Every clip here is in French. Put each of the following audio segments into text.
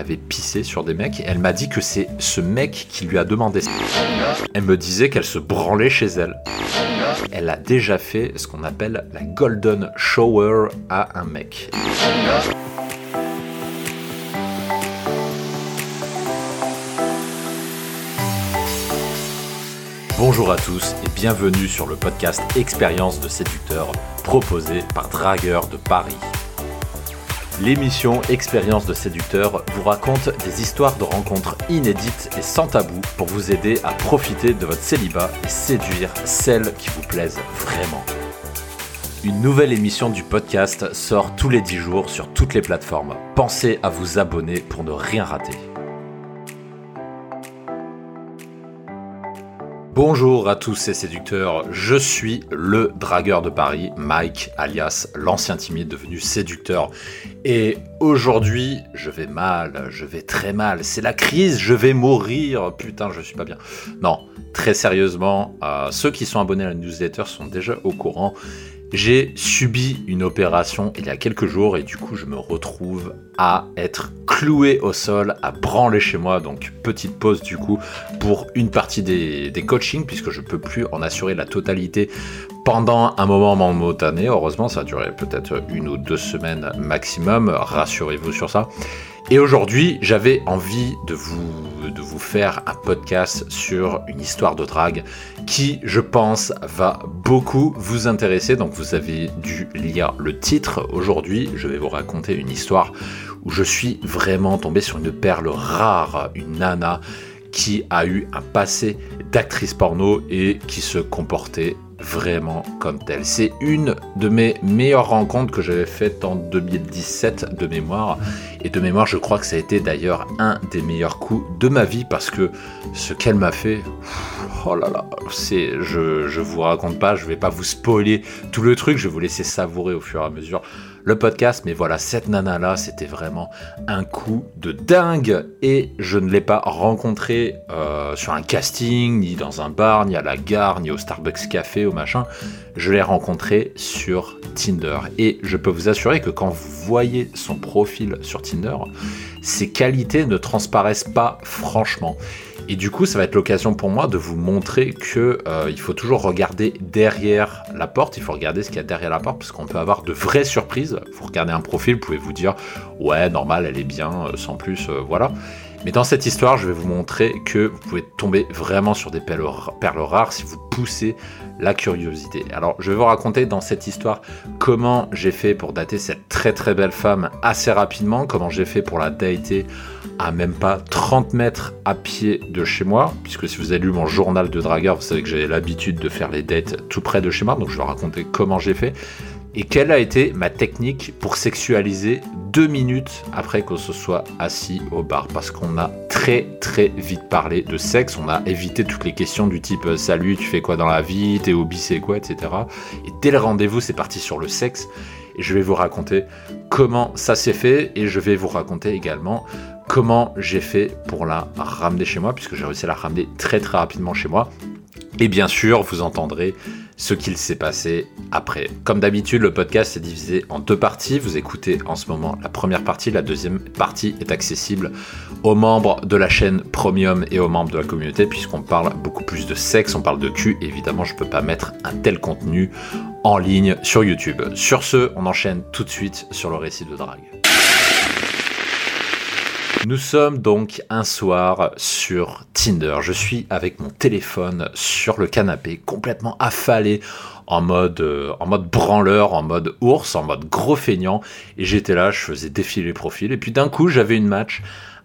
avait pissé sur des mecs. Elle m'a dit que c'est ce mec qui lui a demandé ça. Elle me disait qu'elle se branlait chez elle. Elle a déjà fait ce qu'on appelle la golden shower à un mec. Bonjour à tous et bienvenue sur le podcast Expérience de séducteur proposé par Dragueur de Paris. L'émission Expérience de séducteur vous raconte des histoires de rencontres inédites et sans tabou pour vous aider à profiter de votre célibat et séduire celles qui vous plaisent vraiment. Une nouvelle émission du podcast sort tous les 10 jours sur toutes les plateformes. Pensez à vous abonner pour ne rien rater. Bonjour à tous ces séducteurs, je suis le dragueur de Paris, Mike, alias l'ancien timide devenu séducteur. Et aujourd'hui, je vais mal, je vais très mal, c'est la crise, je vais mourir, putain, je suis pas bien. Non, très sérieusement, euh, ceux qui sont abonnés à la newsletter sont déjà au courant. J'ai subi une opération il y a quelques jours et du coup je me retrouve à être cloué au sol, à branler chez moi. Donc petite pause du coup pour une partie des, coachings puisque je peux plus en assurer la totalité pendant un moment momentané. Heureusement ça a duré peut-être une ou deux semaines maximum. Rassurez-vous sur ça. Et aujourd'hui, j'avais envie de vous, faire un podcast sur une histoire de drague qui, je pense, va beaucoup vous intéresser. Donc vous avez dû lire le titre. Aujourd'hui, je vais vous raconter une histoire où je suis vraiment tombé sur une perle rare, une nana qui a eu un passé d'actrice porno et qui se comportait vraiment comme telle. C'est une de mes meilleures rencontres que j'avais faites en 2017 de mémoire. Et de mémoire, je crois que ça a été d'ailleurs un des meilleurs coups de ma vie parce que ce qu'elle m'a fait, oh là là, c'est, je, je vous raconte pas, je vais pas vous spoiler tout le truc, je vais vous laisser savourer au fur et à mesure le podcast. Mais voilà, cette nana-là, c'était vraiment un coup de dingue. Et je ne l'ai pas rencontrée euh, sur un casting, ni dans un bar, ni à la gare, ni au Starbucks Café, au machin. Je l'ai rencontrée sur Tinder. Et je peux vous assurer que quand vous voyez son profil sur Tinder, ses qualités ne transparaissent pas franchement. Et du coup, ça va être l'occasion pour moi de vous montrer que euh, il faut toujours regarder derrière la porte. Il faut regarder ce qu'il y a derrière la porte parce qu'on peut avoir de vraies surprises. Vous regardez un profil, vous pouvez vous dire ouais, normal, elle est bien, euh, sans plus, euh, voilà. Mais dans cette histoire, je vais vous montrer que vous pouvez tomber vraiment sur des perles, rares si vous poussez la curiosité. Alors, je vais vous raconter dans cette histoire comment j'ai fait pour dater cette très très belle femme assez rapidement, comment j'ai fait pour la dater à même pas 30 mètres à pied de chez moi, puisque si vous avez lu mon journal de dragueur, vous savez que j'avais l'habitude de faire les dates tout près de chez moi, donc je vais vous raconter comment j'ai fait et quelle a été ma technique pour sexualiser deux minutes après qu'on se soit assis au bar? Parce qu'on a très très vite parlé de sexe, on a évité toutes les questions du type euh, salut, tu fais quoi dans la vie, tes hobbies c'est quoi, etc. Et dès le rendez-vous, c'est parti sur le sexe et je vais vous raconter comment ça s'est fait et je vais vous raconter également comment j'ai fait pour la ramener chez moi puisque j'ai réussi à la ramener très très rapidement chez moi. Et bien sûr, vous entendrez ce qu'il s'est passé après. Comme d'habitude, le podcast est divisé en deux parties. Vous écoutez en ce moment la première partie, la deuxième partie est accessible aux membres de la chaîne Premium et aux membres de la communauté puisqu'on parle beaucoup plus de sexe, on parle de cul. Évidemment, je ne peux pas mettre un tel contenu en ligne sur YouTube. Sur ce, on enchaîne tout de suite sur le récit de drague. Nous sommes donc un soir sur Tinder. Je suis avec mon téléphone sur le canapé, complètement affalé, en mode, euh, en mode branleur, en mode ours, en mode gros feignant. Et j'étais là, je faisais défiler les profils. Et puis d'un coup, j'avais une match,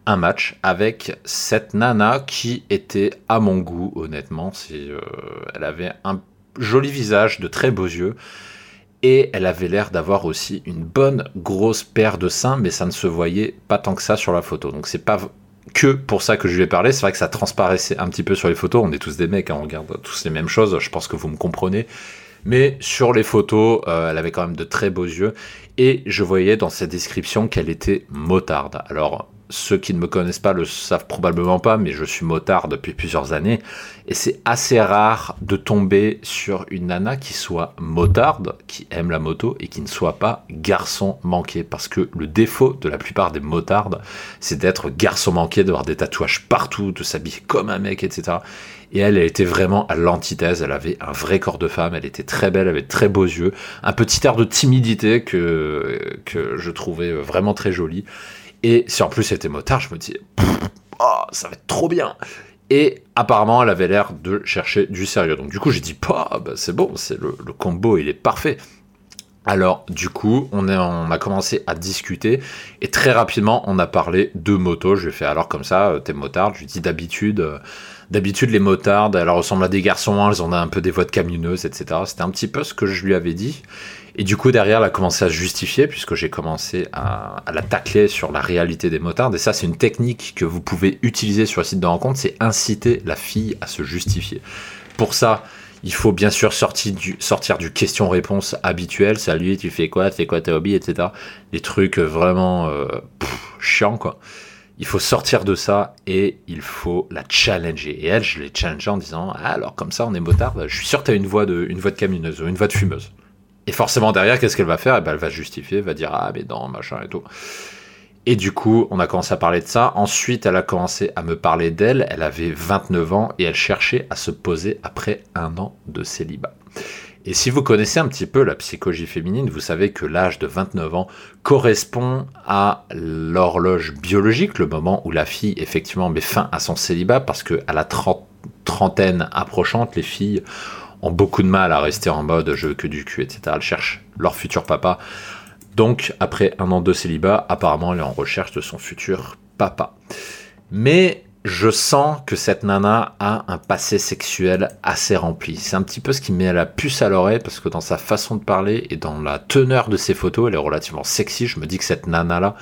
un match avec cette nana qui était à mon goût, honnêtement. Euh, elle avait un joli visage, de très beaux yeux et elle avait l'air d'avoir aussi une bonne grosse paire de seins, mais ça ne se voyait pas tant que ça sur la photo. Donc c'est pas que pour ça que je lui ai parlé. C'est vrai que ça transparaissait un petit peu sur les photos. On est tous des mecs, hein, on regarde tous les mêmes choses. Je pense que vous me comprenez. Mais sur les photos, euh, elle avait quand même de très beaux yeux. Et je voyais dans sa description qu'elle était motarde. Alors, ceux qui ne me connaissent pas le savent probablement pas, mais je suis motard depuis plusieurs années. Et c'est assez rare de tomber sur une nana qui soit motarde, qui aime la moto, et qui ne soit pas garçon manqué. Parce que le défaut de la plupart des motardes, c'est d'être garçon manqué, d'avoir des tatouages partout, de s'habiller comme un mec, etc. Et elle, elle était vraiment à l'antithèse. Elle avait un vrai corps de femme. Elle était très belle, elle avait très beaux yeux. Un petit air de timidité que, que je trouvais vraiment très joli. Et si en plus elle était motard, je me dis, oh, ça va être trop bien. Et apparemment, elle avait l'air de chercher du sérieux. Donc du coup, j'ai dit, bah, bah, c'est bon, c'est le, combo, il est parfait. Alors, du coup, on, a commencé à discuter et très rapidement, on a parlé de moto. Je lui ai fait alors comme ça, euh, t'es motard. Je lui ai d'habitude, euh, d'habitude les motardes, elles ressemblent à des garçons, elles ont un peu des voix de camionneuses, etc. C'était un petit peu ce que je lui avais dit. Et du coup, derrière, elle a commencé à justifier, puisque j'ai commencé à, la tacler sur la réalité des motards. Et ça, c'est une technique que vous pouvez utiliser sur le site de rencontre, c'est inciter la fille à se justifier. Pour ça, il faut bien sûr sortir du, sortir du question-réponse habituel. Salut, tu fais quoi? Tu fais quoi? Tes hobbies, etc. Des trucs vraiment euh, chiants, quoi. Il faut sortir de ça et il faut la challenger. Et elle, je l'ai challengée en disant ah, alors comme ça, on est motard, je suis sûr que tu as une voix de, une ou une voix de fumeuse. Et forcément, derrière, qu'est-ce qu'elle va faire? Eh ben, Elle va justifier, va dire Ah, mais non, machin et tout. Et du coup, on a commencé à parler de ça. Ensuite, elle a commencé à me parler d'elle. Elle avait 29 ans et elle cherchait à se poser après un an de célibat. Et si vous connaissez un petit peu la psychologie féminine, vous savez que l'âge de 29 ans correspond à l'horloge biologique, le moment où la fille effectivement met fin à son célibat, parce qu'à la trentaine approchante, les filles ont beaucoup de mal à rester en mode je veux que du cul, etc. Elles cherchent leur futur papa. Donc, après un an de célibat, apparemment, elle est en recherche de son futur papa. Mais je sens que cette nana a un passé sexuel assez rempli. C'est un petit peu ce qui met la puce à l'oreille parce que dans sa façon de parler et dans la teneur de ses photos, elle est relativement sexy. Je me dis que cette nana-là,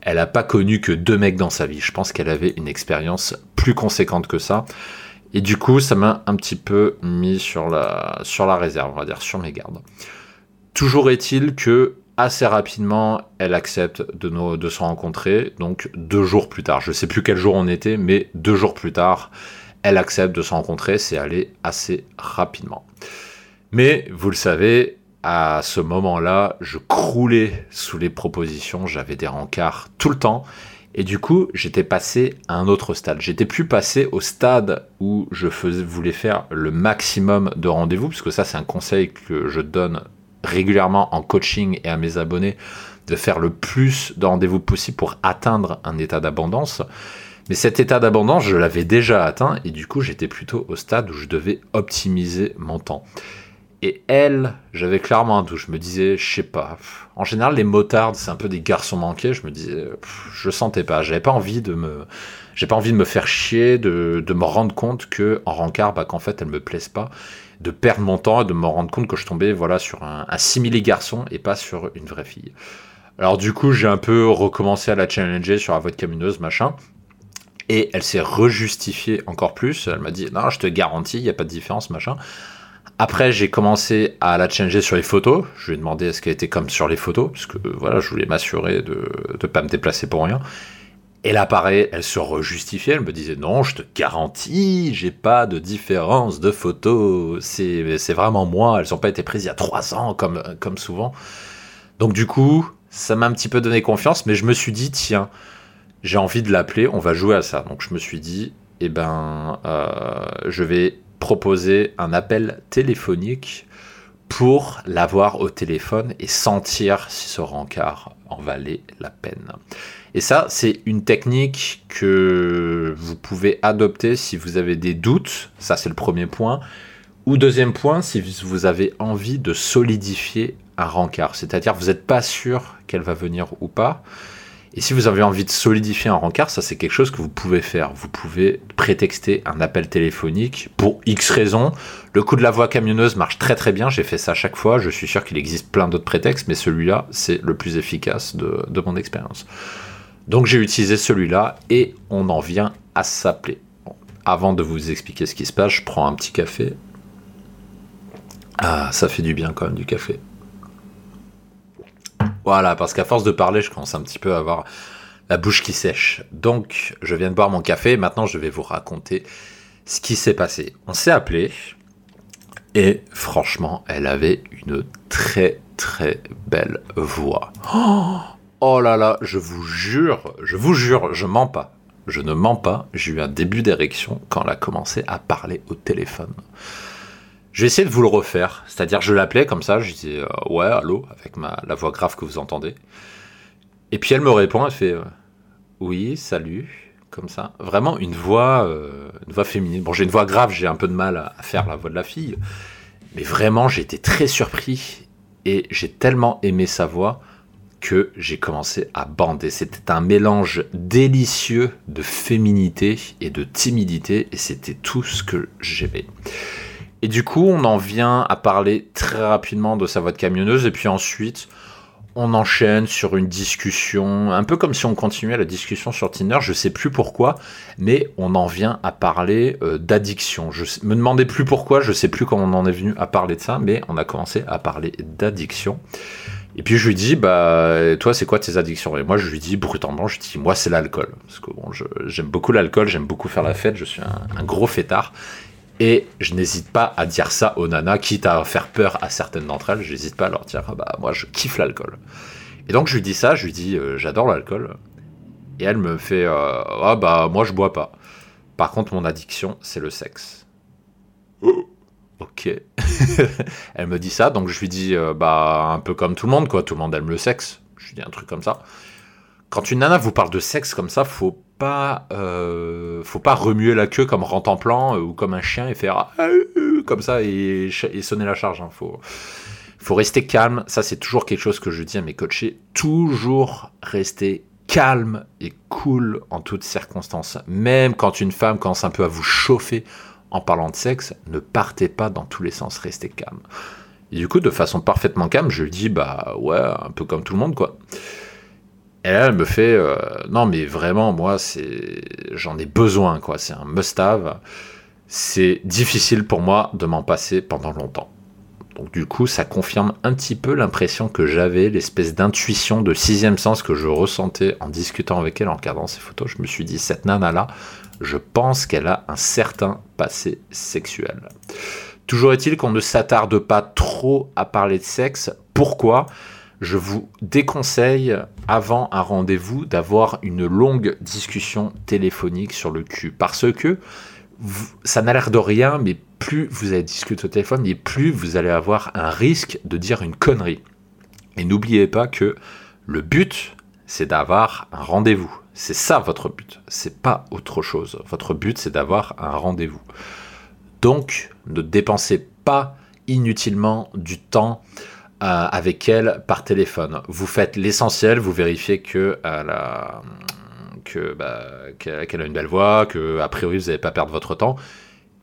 elle n'a pas connu que deux mecs dans sa vie. Je pense qu'elle avait une expérience plus conséquente que ça. Et du coup, ça m'a un petit peu mis sur la, sur la réserve, on va dire, sur mes gardes. Toujours est-il que assez rapidement, elle accepte de, nos, de se rencontrer. Donc deux jours plus tard, je ne sais plus quel jour on était, mais deux jours plus tard, elle accepte de se rencontrer. C'est allé assez rapidement. Mais vous le savez, à ce moment-là, je croulais sous les propositions. J'avais des rencarts tout le temps. Et du coup, j'étais passé à un autre stade. J'étais plus passé au stade où je voulais faire le maximum de rendez-vous, parce que ça, c'est un conseil que je donne régulièrement en coaching et à mes abonnés, de faire le plus de rendez-vous possible pour atteindre un état d'abondance. Mais cet état d'abondance, je l'avais déjà atteint, et du coup, j'étais plutôt au stade où je devais optimiser mon temps. Et elle, j'avais clairement un doute. Je me disais, je sais pas. En général, les motards, c'est un peu des garçons manqués. Je me disais, je sentais pas. J'avais pas envie de me, j'ai pas envie de me faire chier, de, me rendre compte que en rencard, bah, qu'en fait, elle me plaise pas, de perdre mon temps et de me rendre compte que je tombais, voilà, sur un, simili garçon et pas sur une vraie fille. Alors du coup, j'ai un peu recommencé à la challenger sur la voix de camineuse, machin. Et elle s'est rejustifiée encore plus. Elle m'a dit, non, je te garantis, il n'y a pas de différence, machin. Après, j'ai commencé à la changer sur les photos. Je lui ai demandé est-ce qu'elle était comme sur les photos, parce que voilà, je voulais m'assurer de ne pas me déplacer pour rien. Là, pareil, elle se rejustifiait. Elle me disait non, je te garantis, j'ai pas de différence de photos. C'est vraiment moi. Elles n'ont pas été prises il y a trois ans, comme, comme souvent. Donc, du coup, ça m'a un petit peu donné confiance, mais je me suis dit tiens, j'ai envie de l'appeler, on va jouer à ça. Donc, je me suis dit eh ben, euh, je vais proposer un appel téléphonique pour l'avoir au téléphone et sentir si ce rencard en valait la peine. Et ça, c'est une technique que vous pouvez adopter si vous avez des doutes, ça c'est le premier point, ou deuxième point, si vous avez envie de solidifier un rencard, c'est-à-dire vous n'êtes pas sûr qu'elle va venir ou pas, et si vous avez envie de solidifier un rencard, ça c'est quelque chose que vous pouvez faire. Vous pouvez prétexter un appel téléphonique pour X raisons. Le coup de la voix camionneuse marche très très bien, j'ai fait ça à chaque fois. Je suis sûr qu'il existe plein d'autres prétextes, mais celui-là c'est le plus efficace de, mon expérience. Donc j'ai utilisé celui-là et on en vient à s'appeler. avant de vous expliquer ce qui se passe, je prends un petit café. Ah, ça fait du bien quand même du café. Voilà, parce qu'à force de parler, je commence un petit peu à avoir la bouche qui sèche. Donc, je viens de boire mon café. Maintenant, je vais vous raconter ce qui s'est passé. On s'est appelé. Et franchement, elle avait une très très belle voix. Oh, là là, je vous jure, je vous jure, je mens pas. Je ne mens pas, j'ai eu un début d'érection quand elle a commencé à parler au téléphone. Je vais essayer de vous le refaire, c'est-à-dire je l'appelais comme ça, je disais euh, ouais, allô, avec ma, la voix grave que vous entendez. Et puis elle me répond, elle fait euh, oui, salut, comme ça. Vraiment une voix, euh, une voix féminine. Bon, j'ai une voix grave, j'ai un peu de mal à faire la voix de la fille, mais vraiment j'ai été très surpris et j'ai tellement aimé sa voix que j'ai commencé à bander. C'était un mélange délicieux de féminité et de timidité et c'était tout ce que j'aimais. Et du coup, on en vient à parler très rapidement de sa voix de camionneuse et puis ensuite, on enchaîne sur une discussion, un peu comme si on continuait la discussion sur Tinder, je sais plus pourquoi, mais on en vient à parler euh, d'addiction. Je me demandais plus pourquoi, je sais plus comment on en est venu à parler de ça, mais on a commencé à parler d'addiction. Et puis je lui dis, bah, toi, c'est quoi tes addictions? Et moi, je lui dis brutalement, je dis, moi, c'est l'alcool. Parce que bon, j'aime beaucoup l'alcool, j'aime beaucoup faire la fête, je suis un, gros fêtard. Et je n'hésite pas à dire ça aux nanas, quitte à faire peur à certaines d'entre elles, je n'hésite pas à leur dire, bah, moi, je kiffe l'alcool. Et donc, je lui dis ça, je lui dis, euh, j'adore l'alcool. Et elle me fait, euh, ah, bah, moi, je bois pas. Par contre, mon addiction, c'est le sexe. Ok. elle me dit ça, donc je lui dis, euh, bah, un peu comme tout le monde, quoi. Tout le monde aime le sexe. Je lui dis un truc comme ça. Quand une nana vous parle de sexe comme ça, faut pas, euh, faut pas remuer la queue comme en plan euh, ou comme un chien et faire ah, comme ça et, sonner la charge. Hein. Faut, faut rester calme. Ça, c'est toujours quelque chose que je dis à mes coachés. Toujours rester calme et cool en toutes circonstances. Même quand une femme commence un peu à vous chauffer en parlant de sexe, ne partez pas dans tous les sens, restez calme. Et du coup, de façon parfaitement calme, je dis, bah ouais, un peu comme tout le monde, quoi. Et elle me fait, euh, non mais vraiment, moi, c'est, j'en ai besoin, quoi. C'est un must-have. C'est difficile pour moi de m'en passer pendant longtemps. Donc du coup, ça confirme un petit peu l'impression que j'avais, l'espèce d'intuition de sixième sens que je ressentais en discutant avec elle, en regardant ses photos. Je me suis dit, cette nana-là, je pense qu'elle a un certain passé sexuel. Toujours est-il qu'on ne s'attarde pas trop à parler de sexe. Pourquoi? Je vous déconseille, avant un rendez-vous, d'avoir une longue discussion téléphonique sur le cul. Parce que ça n'a l'air de rien, mais plus vous allez discuter au téléphone, et plus vous allez avoir un risque de dire une connerie. Et n'oubliez pas que le but, c'est d'avoir un rendez-vous. C'est ça votre but, c'est pas autre chose. Votre but, c'est d'avoir un rendez-vous. Donc, ne dépensez pas inutilement du temps avec elle par téléphone. Vous faites l'essentiel, vous vérifiez que bah, qu'elle a une belle voix, que a priori vous n'allez pas perdre votre temps.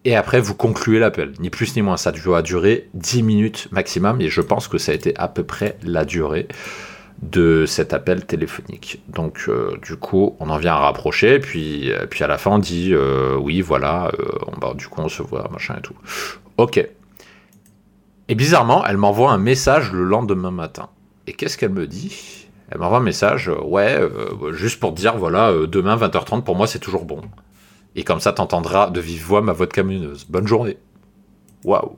Et après, vous concluez l'appel. Ni plus ni moins. Ça doit durer 10 minutes maximum. Et je pense que ça a été à peu près la durée de cet appel téléphonique. Donc euh, du coup, on en vient à rapprocher, puis, euh, à la fin on dit euh, oui, voilà, on, du coup on se voit, machin et tout. Ok. Et bizarrement, elle m'envoie un message le lendemain matin. Et qu'est-ce qu'elle me dit? Elle m'envoie un message, ouais, juste pour dire, voilà, demain 20h30, pour moi c'est toujours bon. Et comme ça, t'entendras de vive voix ma voix de camionneuse. Bonne journée. Waouh.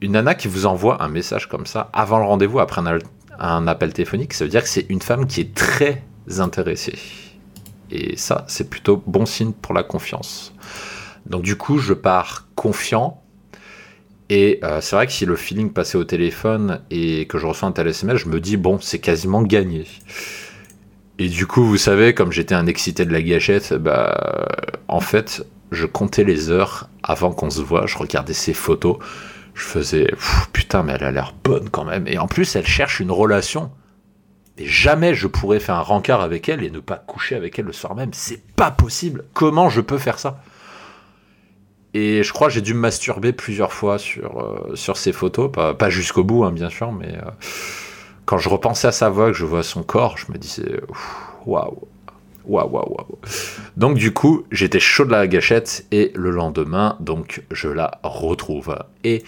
Une nana qui vous envoie un message comme ça avant le rendez-vous, après un, un appel téléphonique, ça veut dire que c'est une femme qui est très intéressée. Et ça, c'est plutôt bon signe pour la confiance. Donc du coup, je pars confiant. Et euh, c'est vrai que si le feeling passait au téléphone et que je reçois un tel SMS, je me dis, bon, c'est quasiment gagné. Et du coup, vous savez, comme j'étais un excité de la gâchette, bah, en fait, je comptais les heures avant qu'on se voit, je regardais ses photos, je faisais putain, mais elle a l'air bonne quand même. Et en plus, elle cherche une relation. Et jamais je pourrais faire un rencard avec elle et ne pas coucher avec elle le soir même. C'est pas possible. Comment je peux faire ça? Et je crois que j'ai dû me masturber plusieurs fois sur, euh, sur ces photos. Pas, jusqu'au bout, hein, bien sûr, mais euh, quand je repensais à sa voix, que je vois son corps, je me disais waouh. Waouh, waouh, waouh. Donc, du coup, j'étais chaud de la gâchette et le lendemain, donc, je la retrouve. Et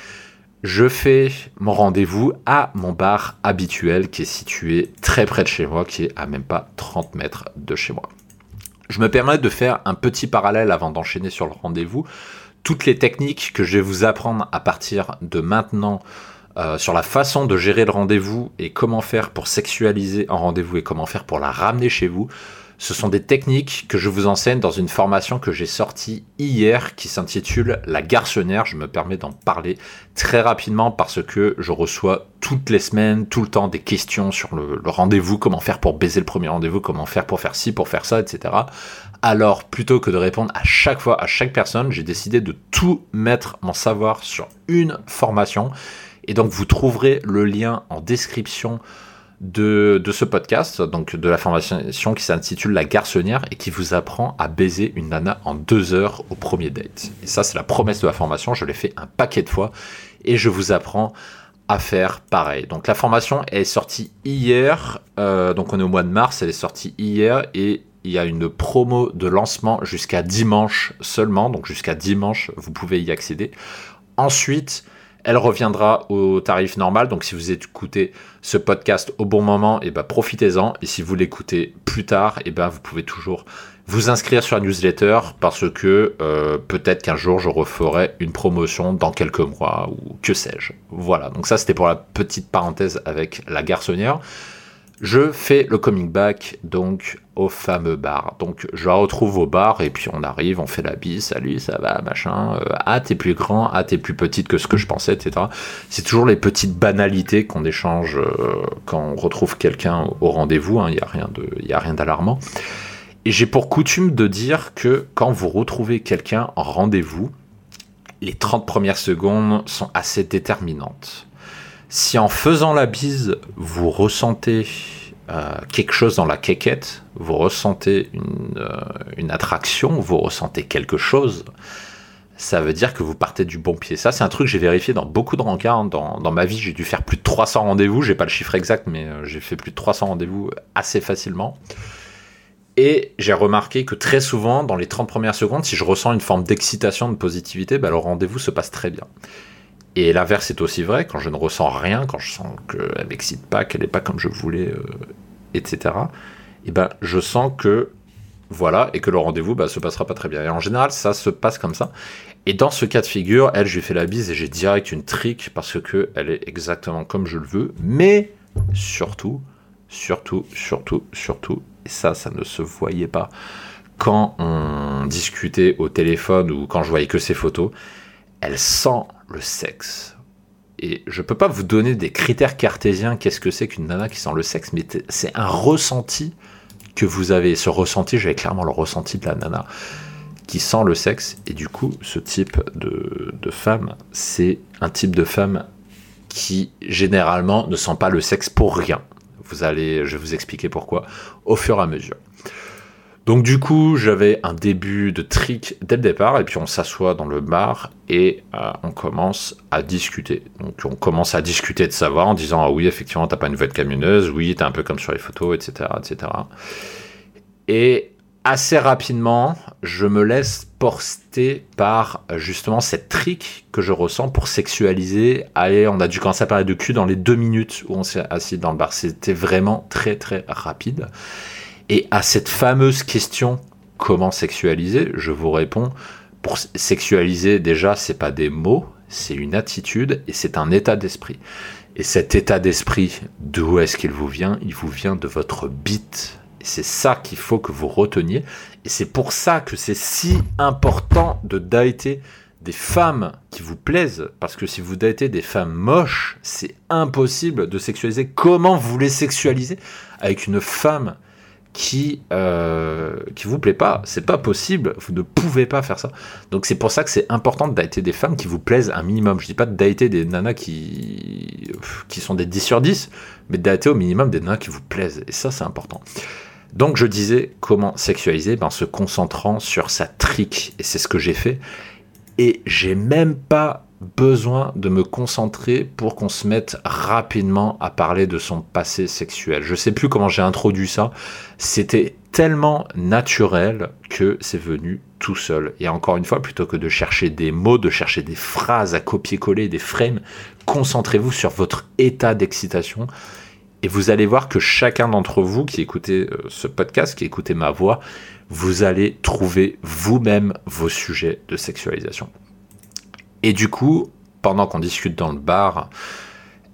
je fais mon rendez-vous à mon bar habituel qui est situé très près de chez moi, qui est à même pas 30 mètres de chez moi. Je me permets de faire un petit parallèle avant d'enchaîner sur le rendez-vous. Toutes les techniques que je vais vous apprendre à partir de maintenant euh, sur la façon de gérer le rendez-vous et comment faire pour sexualiser un rendez-vous et comment faire pour la ramener chez vous, ce sont des techniques que je vous enseigne dans une formation que j'ai sortie hier qui s'intitule La garçonnière. Je me permets d'en parler très rapidement parce que je reçois toutes les semaines, tout le temps des questions sur le, rendez-vous, comment faire pour baiser le premier rendez-vous, comment faire pour faire ci, pour faire ça, etc. Alors, plutôt que de répondre à chaque fois à chaque personne, j'ai décidé de tout mettre mon savoir sur une formation. Et donc, vous trouverez le lien en description de, ce podcast, donc de la formation qui s'intitule La garçonnière et qui vous apprend à baiser une nana en deux heures au premier date. Et ça, c'est la promesse de la formation. Je l'ai fait un paquet de fois et je vous apprends à faire pareil. Donc la formation est sortie hier, euh, donc on est au mois de mars, elle est sortie hier et il y a une promo de lancement jusqu'à dimanche seulement, donc jusqu'à dimanche vous pouvez y accéder. Ensuite, elle reviendra au tarif normal. Donc si vous écoutez ce podcast au bon moment, et eh ben, profitez-en. Et si vous l'écoutez plus tard, et eh ben, vous pouvez toujours vous inscrire sur la newsletter parce que euh, peut-être qu'un jour je referai une promotion dans quelques mois ou que sais-je. Voilà, donc ça c'était pour la petite parenthèse avec la garçonnière je fais le coming back donc au fameux bar. Donc je la retrouve au bar et puis on arrive, on fait la bise, salut, ça va, machin. Euh, ah, t'es plus grand, ah, t'es plus petite que ce que je pensais, etc. C'est toujours les petites banalités qu'on échange euh, quand on retrouve quelqu'un au rendez-vous. Il hein, n'y a rien d'alarmant. Et j'ai pour coutume de dire que quand vous retrouvez quelqu'un en rendez-vous, les 30 premières secondes sont assez déterminantes. Si en faisant la bise, vous ressentez euh, quelque chose dans la quéquette, vous ressentez euh, une, attraction, vous ressentez quelque chose, ça veut dire que vous partez du bon pied. Ça, c'est un truc que j'ai vérifié dans beaucoup de rencarts. Hein. Dans, ma vie, j'ai dû faire plus de 300 rendez-vous. J'ai pas le chiffre exact, mais euh, j'ai fait plus de 300 rendez-vous assez facilement. Et j'ai remarqué que très souvent, dans les 30 premières secondes, si je ressens une forme d'excitation, de positivité, bah, le rendez-vous se passe très bien. Et l'inverse est aussi vrai, quand je ne ressens rien, quand je sens qu'elle m'excite pas, qu'elle n'est pas comme je voulais, euh, etc. Et ben, je sens que voilà, et que le rendez-vous bah, se passera pas très bien. Et en général, ça se passe comme ça. Et dans ce cas de figure, elle, je lui fais la bise et j'ai direct une trick parce que elle est exactement comme je le veux. Mais surtout, surtout, surtout, surtout, et ça, ça ne se voyait pas quand on discutait au téléphone ou quand je voyais que ses photos. Elle sent le sexe. Et je peux pas vous donner des critères cartésiens, qu'est-ce que c'est qu'une nana qui sent le sexe, mais c'est un ressenti que vous avez. Ce ressenti, j'avais clairement le ressenti de la nana qui sent le sexe. Et du coup, ce type de, de femme, c'est un type de femme qui généralement ne sent pas le sexe pour rien. Vous allez, je vais vous expliquer pourquoi au fur et à mesure. Donc du coup, j'avais un début de trick dès le départ, et puis on s'assoit dans le bar et euh, on commence à discuter. Donc on commence à discuter de savoir en disant ah oui effectivement t'as pas une nouvelle camionneuse, oui t'es un peu comme sur les photos, etc., etc. Et assez rapidement, je me laisse porter par justement cette trick que je ressens pour sexualiser. Allez, on a dû commencer à parler de cul dans les deux minutes où on s'est assis dans le bar. C'était vraiment très très rapide. Et à cette fameuse question comment sexualiser, je vous réponds pour sexualiser déjà c'est pas des mots, c'est une attitude et c'est un état d'esprit. Et cet état d'esprit, d'où est-ce qu'il vous vient? Il vous vient de votre bite. Et c'est ça qu'il faut que vous reteniez. Et c'est pour ça que c'est si important de dater des femmes qui vous plaisent. Parce que si vous datez des femmes moches, c'est impossible de sexualiser. Comment vous les sexualiser avec une femme qui euh, qui vous plaît pas. C'est pas possible. Vous ne pouvez pas faire ça. Donc c'est pour ça que c'est important de dater des femmes qui vous plaisent un minimum. Je dis pas de dater des nanas qui qui sont des 10 sur 10, mais de dater au minimum des nanas qui vous plaisent. Et ça c'est important. Donc je disais comment sexualiser ben, en se concentrant sur sa trick. Et c'est ce que j'ai fait. Et j'ai même pas besoin de me concentrer pour qu'on se mette rapidement à parler de son passé sexuel. Je sais plus comment j'ai introduit ça. C'était tellement naturel que c'est venu tout seul. Et encore une fois, plutôt que de chercher des mots, de chercher des phrases à copier-coller, des frames, concentrez-vous sur votre état d'excitation. Et vous allez voir que chacun d'entre vous qui écoutez euh, ce podcast, qui écoutez ma voix, vous allez trouver vous-même vos sujets de sexualisation. Et du coup, pendant qu'on discute dans le bar,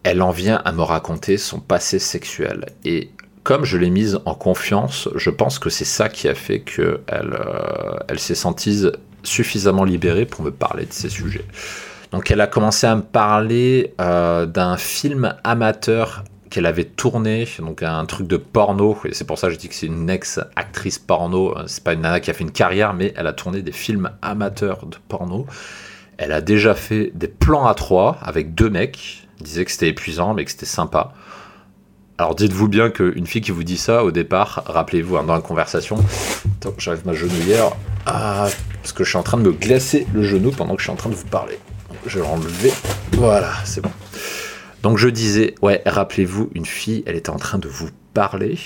elle en vient à me raconter son passé sexuel. Et comme je l'ai mise en confiance, je pense que c'est ça qui a fait qu'elle euh, elle s'est sentie suffisamment libérée pour me parler de ces sujets. Donc elle a commencé à me parler euh, d'un film amateur qu'elle avait tourné, donc un truc de porno, et c'est pour ça que je dis que c'est une ex-actrice porno, c'est pas une nana qui a fait une carrière, mais elle a tourné des films amateurs de porno. Elle a déjà fait des plans à trois avec deux mecs, disait que c'était épuisant, mais que c'était sympa. Alors dites-vous bien qu'une fille qui vous dit ça au départ, rappelez-vous hein, dans la conversation, attends, j'arrive ma genouillère, ah, parce que je suis en train de me glacer le genou pendant que je suis en train de vous parler. Je vais l'enlever, voilà, c'est bon. Donc je disais, ouais, rappelez-vous, une fille, elle était en train de vous parler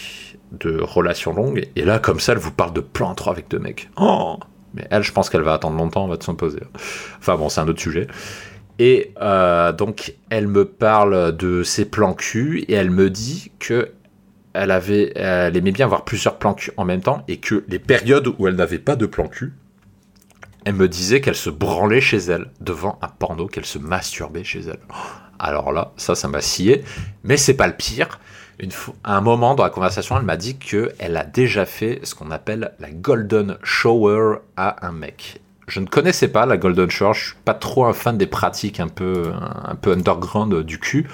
de relations longues, et là, comme ça, elle vous parle de plan 3 avec deux mecs. Oh Mais elle, je pense qu'elle va attendre longtemps, on va s'imposer. Enfin bon, c'est un autre sujet. Et euh, donc, elle me parle de ses plans cul et elle me dit que elle, avait, aimait bien avoir plusieurs plans cul en même temps et que les périodes où elle n'avait pas de plan cul, elle me disait qu'elle se branlait chez elle devant un porno, qu'elle se masturbait chez elle. Alors là, ça, ça m'a scié. Mais c'est pas le pire. À un moment dans la conversation, elle m'a dit qu'elle a déjà fait ce qu'on appelle la golden shower à un mec je ne connaissais pas la Golden Shore, je suis pas trop un fan des pratiques un peu, un peu underground du cul,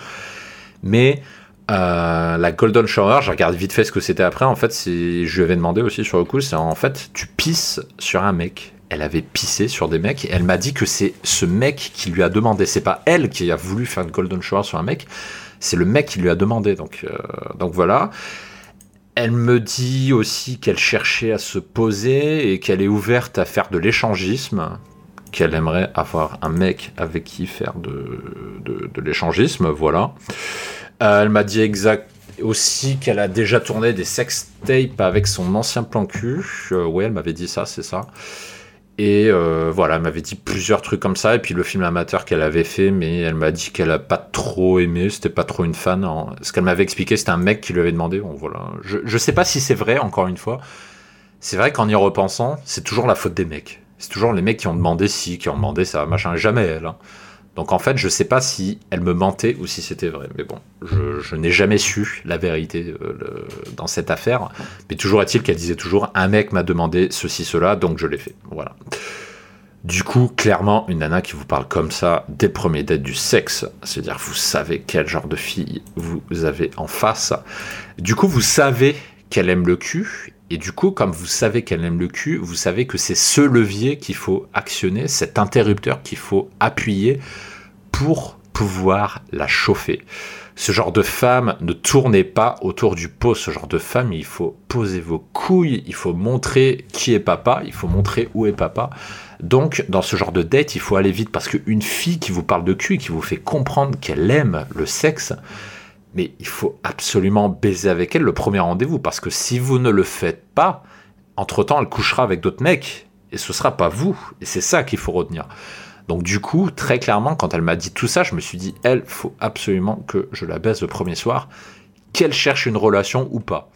mais euh, la Golden Shower, j'ai regardé vite fait ce que c'était après. En fait, je lui avais demandé aussi sur le coup, c'est en fait, tu pisses sur un mec. Elle avait pissé sur des mecs elle m'a dit que c'est ce mec qui lui a demandé. C'est pas elle qui a voulu faire une Golden Shower sur un mec, c'est le mec qui lui a demandé. Donc, euh, donc voilà. Elle me dit aussi qu'elle cherchait à se poser et qu'elle est ouverte à faire de l'échangisme, qu'elle aimerait avoir un mec avec qui faire de, de, l'échangisme, voilà. Euh, elle m'a dit exact aussi qu'elle a déjà tourné des sex tapes avec son ancien plan cul. Euh, ouais, elle m'avait dit ça, c'est ça. Et euh, voilà, elle m'avait dit plusieurs trucs comme ça. Et puis le film amateur qu'elle avait fait, mais elle m'a dit qu'elle a pas trop aimé, c'était pas trop une fan. Ce qu'elle m'avait expliqué, c'était un mec qui lui avait demandé. Bon, voilà. Je, je sais pas si c'est vrai, encore une fois. C'est vrai qu'en y repensant, c'est toujours la faute des mecs. C'est toujours les mecs qui ont demandé si, qui ont demandé ça, machin. Jamais elle. Hein. Donc en fait, je sais pas si elle me mentait ou si c'était vrai. Mais bon, je, n'ai jamais su la vérité euh, dans cette affaire. Mais toujours est-il qu'elle disait toujours un mec m'a demandé ceci, cela, donc je l'ai fait. Voilà. Du coup, clairement, une nana qui vous parle comme ça dès le premier date du sexe, c'est-à-dire vous savez quel genre de fille vous avez en face. Du coup, vous savez qu'elle aime le cul. Et du coup, comme vous savez qu'elle aime le cul, vous savez que c'est ce levier qu'il faut actionner, cet interrupteur qu'il faut appuyer pour pouvoir la chauffer. Ce genre de femme, ne tournez pas autour du pot. Ce genre de femme, il faut poser vos couilles, il faut montrer qui est papa, il faut montrer où est papa. Donc, dans ce genre de date, il faut aller vite parce qu'une fille qui vous parle de cul qui vous fait comprendre qu'elle aime le sexe, mais il faut absolument baiser avec elle le premier rendez-vous parce que si vous ne le faites pas, entre-temps, elle couchera avec d'autres mecs et ce sera pas vous. Et c'est ça qu'il faut retenir. Donc du coup, très clairement, quand elle m'a dit tout ça, je me suis dit, elle, faut absolument que je la baisse le premier soir, qu'elle cherche une relation ou pas.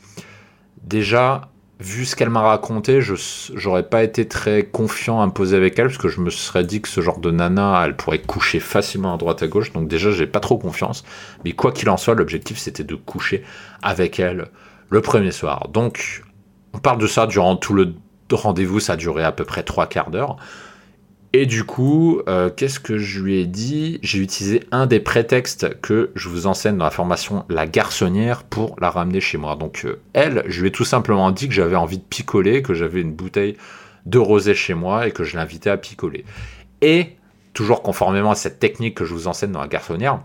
Déjà, vu ce qu'elle m'a raconté, je j'aurais pas été très confiant à me poser avec elle, parce que je me serais dit que ce genre de nana, elle pourrait coucher facilement à droite à gauche, donc déjà, j'ai pas trop confiance. Mais quoi qu'il en soit, l'objectif, c'était de coucher avec elle le premier soir. Donc, on parle de ça durant tout le rendez-vous, ça a duré à peu près trois quarts d'heure. Et du coup, euh, qu'est-ce que je lui ai dit? J'ai utilisé un des prétextes que je vous enseigne dans la formation La Garçonnière pour la ramener chez moi. Donc euh, elle, je lui ai tout simplement dit que j'avais envie de picoler, que j'avais une bouteille de rosé chez moi et que je l'invitais à picoler. Et, toujours conformément à cette technique que je vous enseigne dans La Garçonnière,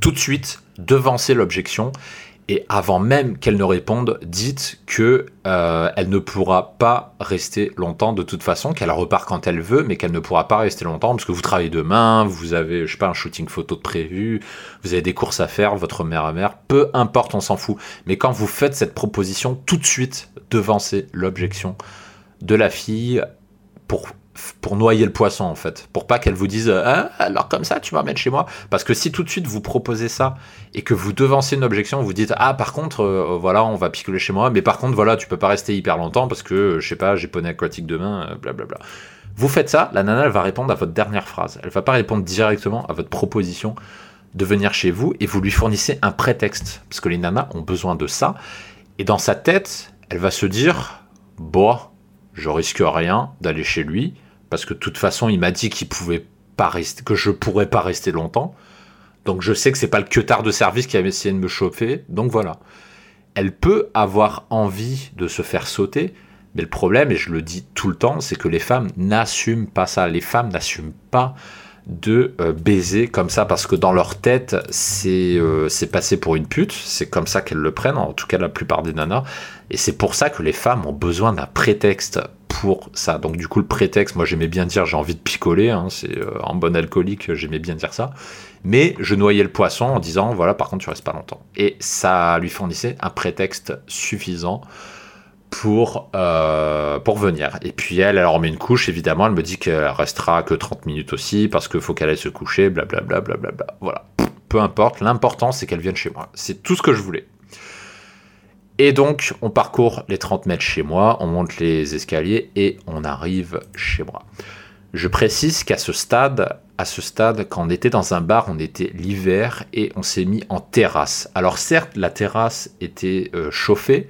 tout de suite, devancer l'objection Et avant même qu'elle ne réponde, dites que euh, elle ne pourra pas rester longtemps de toute façon, qu'elle repart quand elle veut, mais qu'elle ne pourra pas rester longtemps parce que vous travaillez demain, vous avez, je sais pas, un shooting photo de prévu, vous avez des courses à faire, votre mère à mère, peu importe, on s'en fout. Mais quand vous faites cette proposition, tout de suite, devancez l'objection de la fille pour pour noyer le poisson en fait, pour pas qu'elle vous dise ah, alors comme ça tu m'emmènes chez moi, parce que si tout de suite vous proposez ça et que vous devancez une objection, vous dites ah par contre euh, voilà on va picoler chez moi, mais par contre voilà tu peux pas rester hyper longtemps parce que je sais pas j'ai poney aquatique demain, blablabla. Euh, vous faites ça, la nana elle va répondre à votre dernière phrase, elle va pas répondre directement à votre proposition de venir chez vous et vous lui fournissez un prétexte. Parce que les nanas ont besoin de ça. Et dans sa tête elle va se dire bon je risque rien d'aller chez lui parce que de toute façon, il m'a dit qu'il pouvait pas rester, que je pourrais pas rester longtemps. Donc je sais que c'est pas le queutard de service qui avait essayé de me chauffer. Donc voilà. Elle peut avoir envie de se faire sauter, mais le problème, et je le dis tout le temps, c'est que les femmes n'assument pas ça. Les femmes n'assument pas de euh, baiser comme ça parce que dans leur tête euh, c'est passé pour une pute c'est comme ça qu'elles le prennent en tout cas la plupart des nanas et c'est pour ça que les femmes ont besoin d'un prétexte pour ça donc du coup le prétexte moi j'aimais bien dire j'ai envie de picoler hein, c'est euh, en bon alcoolique j'aimais bien dire ça mais je noyais le poisson en disant voilà par contre tu restes pas longtemps et ça lui fournissait un prétexte suffisant pour, euh, pour venir. Et puis elle, elle remet une couche, évidemment, elle me dit qu'elle restera que 30 minutes aussi, parce qu'il faut qu'elle aille se coucher, blablabla. Bla, bla, bla, voilà. Peu importe, l'important c'est qu'elle vienne chez moi. C'est tout ce que je voulais. Et donc, on parcourt les 30 mètres chez moi, on monte les escaliers et on arrive chez moi. Je précise qu'à ce stade, à quand on était dans un bar, on était l'hiver et on s'est mis en terrasse. Alors certes, la terrasse était euh, chauffée,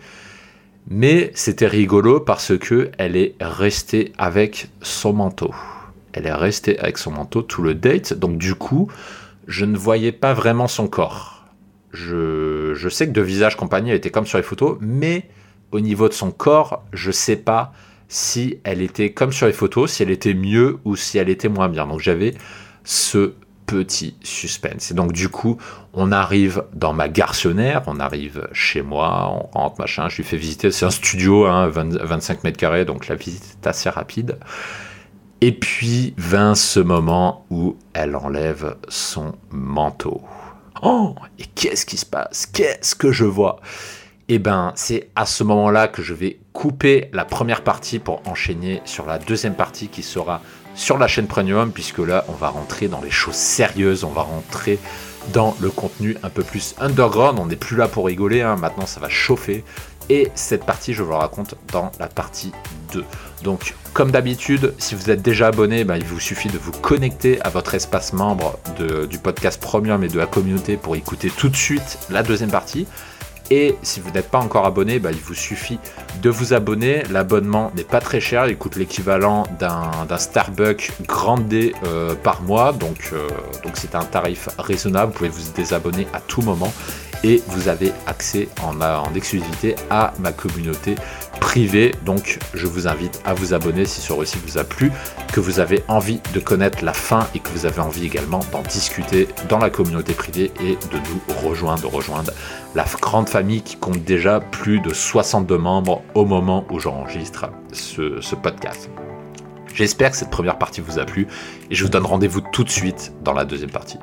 mais c'était rigolo parce que elle est restée avec son manteau. Elle est restée avec son manteau tout le date, donc du coup, je ne voyais pas vraiment son corps. Je, sais que de visage compagnie, elle était comme sur les photos, mais au niveau de son corps, je sais pas si elle était comme sur les photos, si elle était mieux ou si elle était moins bien. Donc j'avais ce petit suspense. Et donc du coup, on arrive dans ma garçonnière, on arrive chez moi, on rentre, machin, je lui fais visiter, c'est un studio, hein, 25 mètres carrés, donc la visite est assez rapide. Et puis vint ce moment où elle enlève son manteau. Oh, et qu'est-ce qui se passe? Qu'est-ce que je vois? Eh ben, c'est à ce moment-là que je vais couper la première partie pour enchaîner sur la deuxième partie qui sera sur la chaîne Premium, puisque là, on va rentrer dans les choses sérieuses, on va rentrer dans le contenu un peu plus underground. On n'est plus là pour rigoler, hein. maintenant ça va chauffer. Et cette partie, je vous la raconte dans la partie 2. Donc, comme d'habitude, si vous êtes déjà abonné, ben, il vous suffit de vous connecter à votre espace membre du podcast Premium et de la communauté pour écouter tout de suite la deuxième partie. Et si vous n'êtes pas encore abonné, bah, il vous suffit de vous abonner. L'abonnement n'est pas très cher, il coûte l'équivalent d'un Starbucks Grande euh, par mois. Donc euh, donc c'est un tarif raisonnable. Vous pouvez vous désabonner à tout moment et vous avez accès en exclusivité à ma communauté privée. Donc je vous invite à vous abonner si ce récit vous a plu, que vous avez envie de connaître la fin et que vous avez envie également d'en discuter dans la communauté privée et de nous rejoindre, de rejoindre la grande famille qui compte déjà plus de 62 membres au moment où j'enregistre ce, ce podcast. J'espère que cette première partie vous a plu et je vous donne rendez-vous tout de suite dans la deuxième partie.